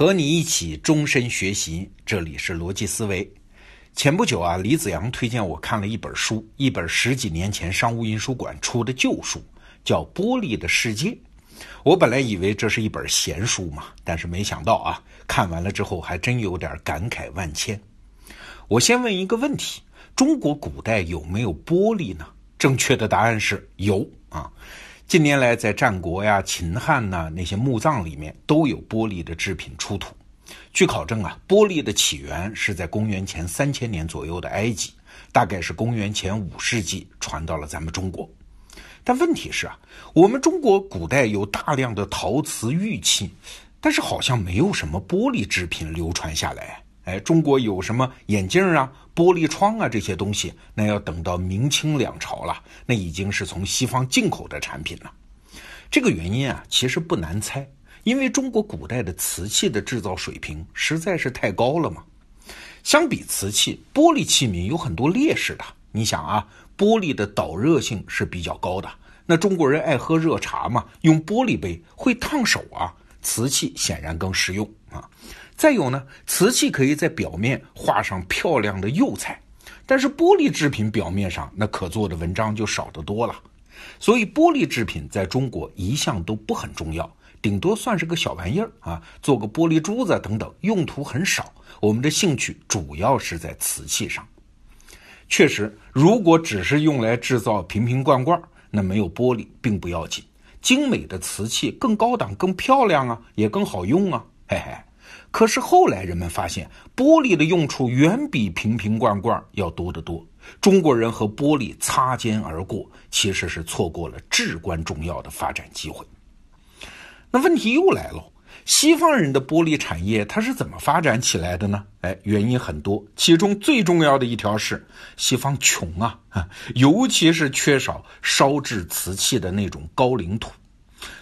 和你一起终身学习，这里是逻辑思维。前不久啊，李子阳推荐我看了一本书，一本十几年前商务印书馆出的旧书，叫《玻璃的世界》。我本来以为这是一本闲书嘛，但是没想到啊，看完了之后还真有点感慨万千。我先问一个问题：中国古代有没有玻璃呢？正确的答案是有啊。近年来，在战国呀、秦汉呐那些墓葬里面都有玻璃的制品出土。据考证啊，玻璃的起源是在公元前三千年左右的埃及，大概是公元前五世纪传到了咱们中国。但问题是啊，我们中国古代有大量的陶瓷玉器，但是好像没有什么玻璃制品流传下来。哎，中国有什么眼镜啊、玻璃窗啊这些东西，那要等到明清两朝了，那已经是从西方进口的产品了。这个原因啊，其实不难猜，因为中国古代的瓷器的制造水平实在是太高了嘛。相比瓷器，玻璃器皿有很多劣势的。你想啊，玻璃的导热性是比较高的，那中国人爱喝热茶嘛，用玻璃杯会烫手啊。瓷器显然更实用啊。再有呢，瓷器可以在表面画上漂亮的釉彩，但是玻璃制品表面上那可做的文章就少得多了。所以玻璃制品在中国一向都不很重要，顶多算是个小玩意儿啊，做个玻璃珠子等等，用途很少。我们的兴趣主要是在瓷器上。确实，如果只是用来制造瓶瓶罐罐，那没有玻璃并不要紧。精美的瓷器更高档、更漂亮啊，也更好用啊，嘿嘿。可是后来人们发现，玻璃的用处远比瓶瓶罐罐要多得多。中国人和玻璃擦肩而过，其实是错过了至关重要的发展机会。那问题又来了，西方人的玻璃产业它是怎么发展起来的呢？哎，原因很多，其中最重要的一条是西方穷啊，尤其是缺少烧制瓷器的那种高岭土。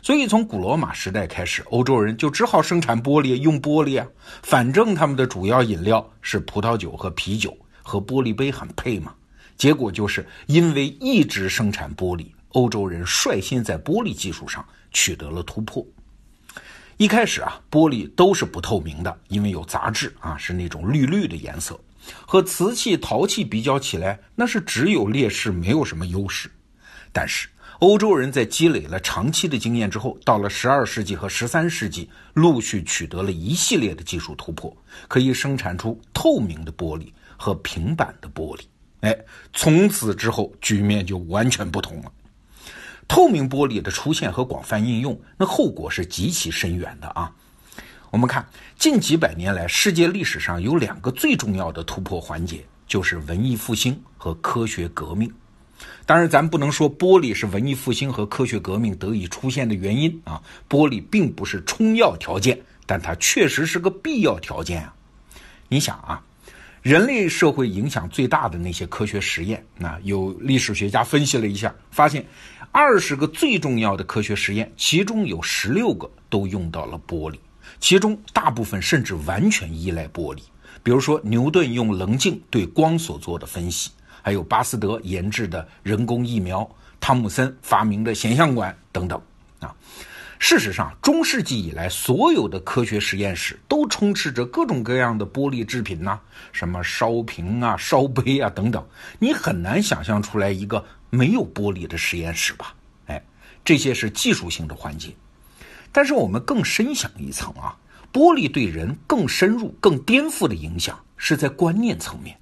所以，从古罗马时代开始，欧洲人就只好生产玻璃，用玻璃啊。反正他们的主要饮料是葡萄酒和啤酒，和玻璃杯很配嘛。结果就是因为一直生产玻璃，欧洲人率先在玻璃技术上取得了突破。一开始啊，玻璃都是不透明的，因为有杂质啊，是那种绿绿的颜色，和瓷器、陶器比较起来，那是只有劣势，没有什么优势。但是，欧洲人在积累了长期的经验之后，到了十二世纪和十三世纪，陆续取得了一系列的技术突破，可以生产出透明的玻璃和平板的玻璃。哎，从此之后，局面就完全不同了。透明玻璃的出现和广泛应用，那后果是极其深远的啊。我们看近几百年来，世界历史上有两个最重要的突破环节，就是文艺复兴和科学革命。当然，咱不能说玻璃是文艺复兴和科学革命得以出现的原因啊。玻璃并不是充要条件，但它确实是个必要条件啊。你想啊，人类社会影响最大的那些科学实验，那有历史学家分析了一下，发现二十个最重要的科学实验，其中有十六个都用到了玻璃，其中大部分甚至完全依赖玻璃。比如说，牛顿用棱镜对光所做的分析。还有巴斯德研制的人工疫苗，汤姆森发明的显像管等等啊。事实上，中世纪以来，所有的科学实验室都充斥着各种各样的玻璃制品呐，什么烧瓶啊、烧杯啊等等。你很难想象出来一个没有玻璃的实验室吧？哎，这些是技术性的环节。但是我们更深想一层啊，玻璃对人更深入、更颠覆的影响是在观念层面。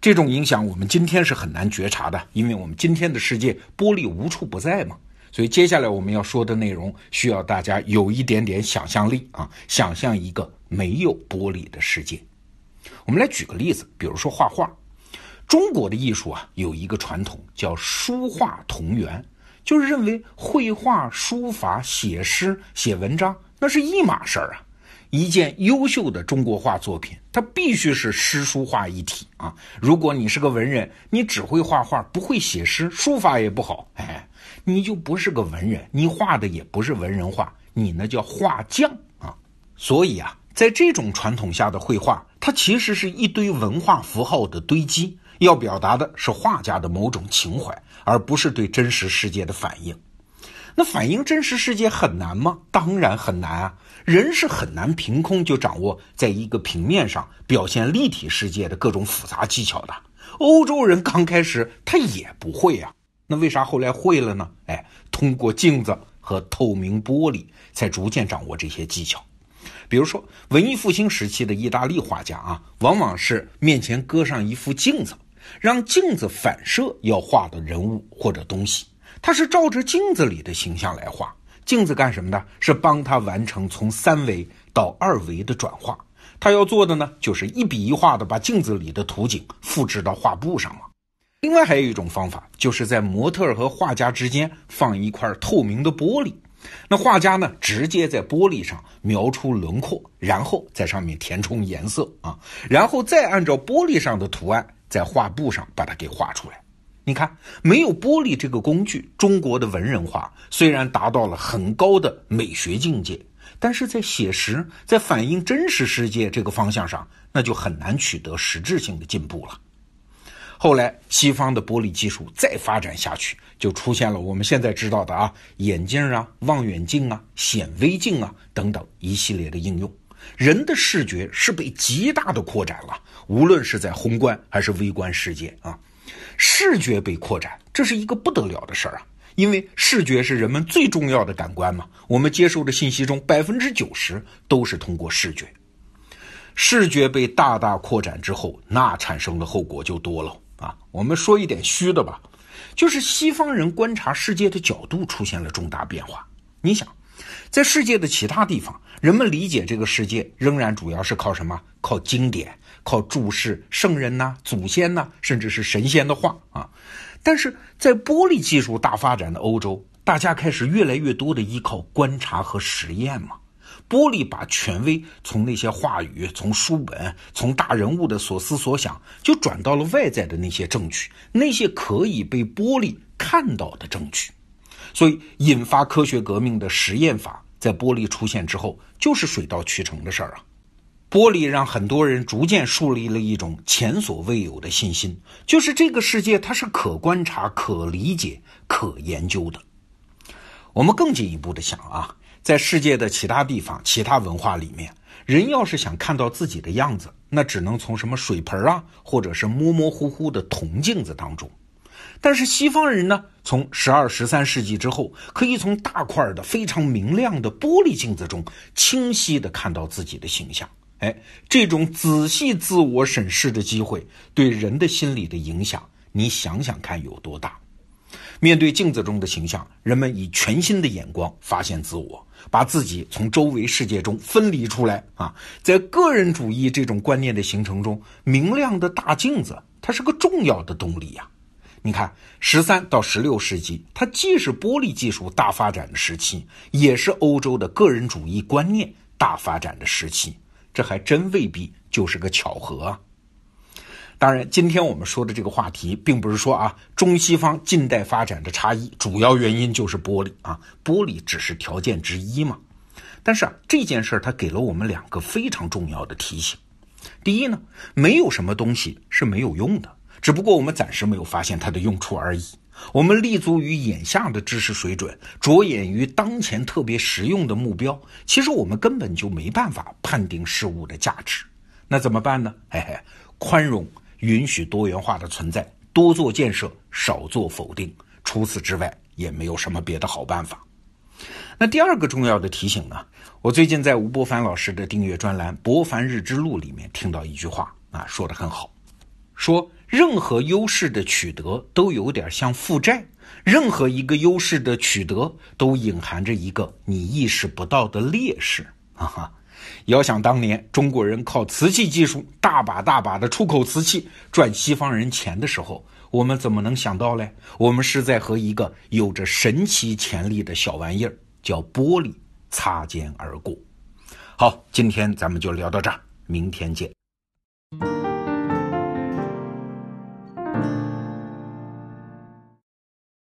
这种影响我们今天是很难觉察的，因为我们今天的世界玻璃无处不在嘛。所以接下来我们要说的内容需要大家有一点点想象力啊，想象一个没有玻璃的世界。我们来举个例子，比如说画画。中国的艺术啊有一个传统叫书画同源，就是认为绘画、书法、写诗、写文章那是一码事儿啊。一件优秀的中国画作品，它必须是诗书画一体啊！如果你是个文人，你只会画画，不会写诗，书法也不好，哎，你就不是个文人，你画的也不是文人画，你那叫画匠啊！所以啊，在这种传统下的绘画，它其实是一堆文化符号的堆积，要表达的是画家的某种情怀，而不是对真实世界的反应。那反映真实世界很难吗？当然很难啊！人是很难凭空就掌握在一个平面上表现立体世界的各种复杂技巧的。欧洲人刚开始他也不会呀，那为啥后来会了呢？哎，通过镜子和透明玻璃，才逐渐掌握这些技巧。比如说，文艺复兴时期的意大利画家啊，往往是面前搁上一副镜子，让镜子反射要画的人物或者东西。他是照着镜子里的形象来画，镜子干什么的？是帮他完成从三维到二维的转化。他要做的呢，就是一笔一画的把镜子里的图景复制到画布上嘛。另外还有一种方法，就是在模特和画家之间放一块透明的玻璃，那画家呢，直接在玻璃上描出轮廓，然后在上面填充颜色啊，然后再按照玻璃上的图案在画布上把它给画出来。你看，没有玻璃这个工具，中国的文人画虽然达到了很高的美学境界，但是在写实、在反映真实世界这个方向上，那就很难取得实质性的进步了。后来，西方的玻璃技术再发展下去，就出现了我们现在知道的啊，眼镜啊、望远镜啊、显微镜啊等等一系列的应用。人的视觉是被极大的扩展了，无论是在宏观还是微观世界啊。视觉被扩展，这是一个不得了的事儿啊！因为视觉是人们最重要的感官嘛，我们接受的信息中百分之九十都是通过视觉。视觉被大大扩展之后，那产生的后果就多了啊！我们说一点虚的吧，就是西方人观察世界的角度出现了重大变化。你想，在世界的其他地方，人们理解这个世界仍然主要是靠什么？靠经典。靠注释圣人呐、祖先呐，甚至是神仙的话啊，但是在玻璃技术大发展的欧洲，大家开始越来越多的依靠观察和实验嘛。玻璃把权威从那些话语、从书本、从大人物的所思所想，就转到了外在的那些证据，那些可以被玻璃看到的证据。所以，引发科学革命的实验法，在玻璃出现之后，就是水到渠成的事儿啊。玻璃让很多人逐渐树立了一种前所未有的信心，就是这个世界它是可观察、可理解、可研究的。我们更进一步的想啊，在世界的其他地方、其他文化里面，人要是想看到自己的样子，那只能从什么水盆啊，或者是模模糊糊的铜镜子当中。但是西方人呢，从十二、十三世纪之后，可以从大块的、非常明亮的玻璃镜子中清晰的看到自己的形象。哎，这种仔细自我审视的机会，对人的心理的影响，你想想看有多大？面对镜子中的形象，人们以全新的眼光发现自我，把自己从周围世界中分离出来啊！在个人主义这种观念的形成中，明亮的大镜子它是个重要的动力呀。你看，十三到十六世纪，它既是玻璃技术大发展的时期，也是欧洲的个人主义观念大发展的时期。这还真未必就是个巧合啊！当然，今天我们说的这个话题，并不是说啊中西方近代发展的差异主要原因就是玻璃啊，玻璃只是条件之一嘛。但是啊，这件事儿它给了我们两个非常重要的提醒：第一呢，没有什么东西是没有用的，只不过我们暂时没有发现它的用处而已。我们立足于眼下的知识水准，着眼于当前特别实用的目标，其实我们根本就没办法判定事物的价值。那怎么办呢？嘿嘿，宽容，允许多元化的存在，多做建设，少做否定。除此之外，也没有什么别的好办法。那第二个重要的提醒呢？我最近在吴伯凡老师的订阅专栏《博凡日之路》里面听到一句话啊，说的很好，说。任何优势的取得都有点像负债，任何一个优势的取得都隐含着一个你意识不到的劣势。哈哈，遥想当年，中国人靠瓷器技术大把大把的出口瓷器赚西方人钱的时候，我们怎么能想到嘞？我们是在和一个有着神奇潜力的小玩意儿叫玻璃擦肩而过。好，今天咱们就聊到这儿，明天见。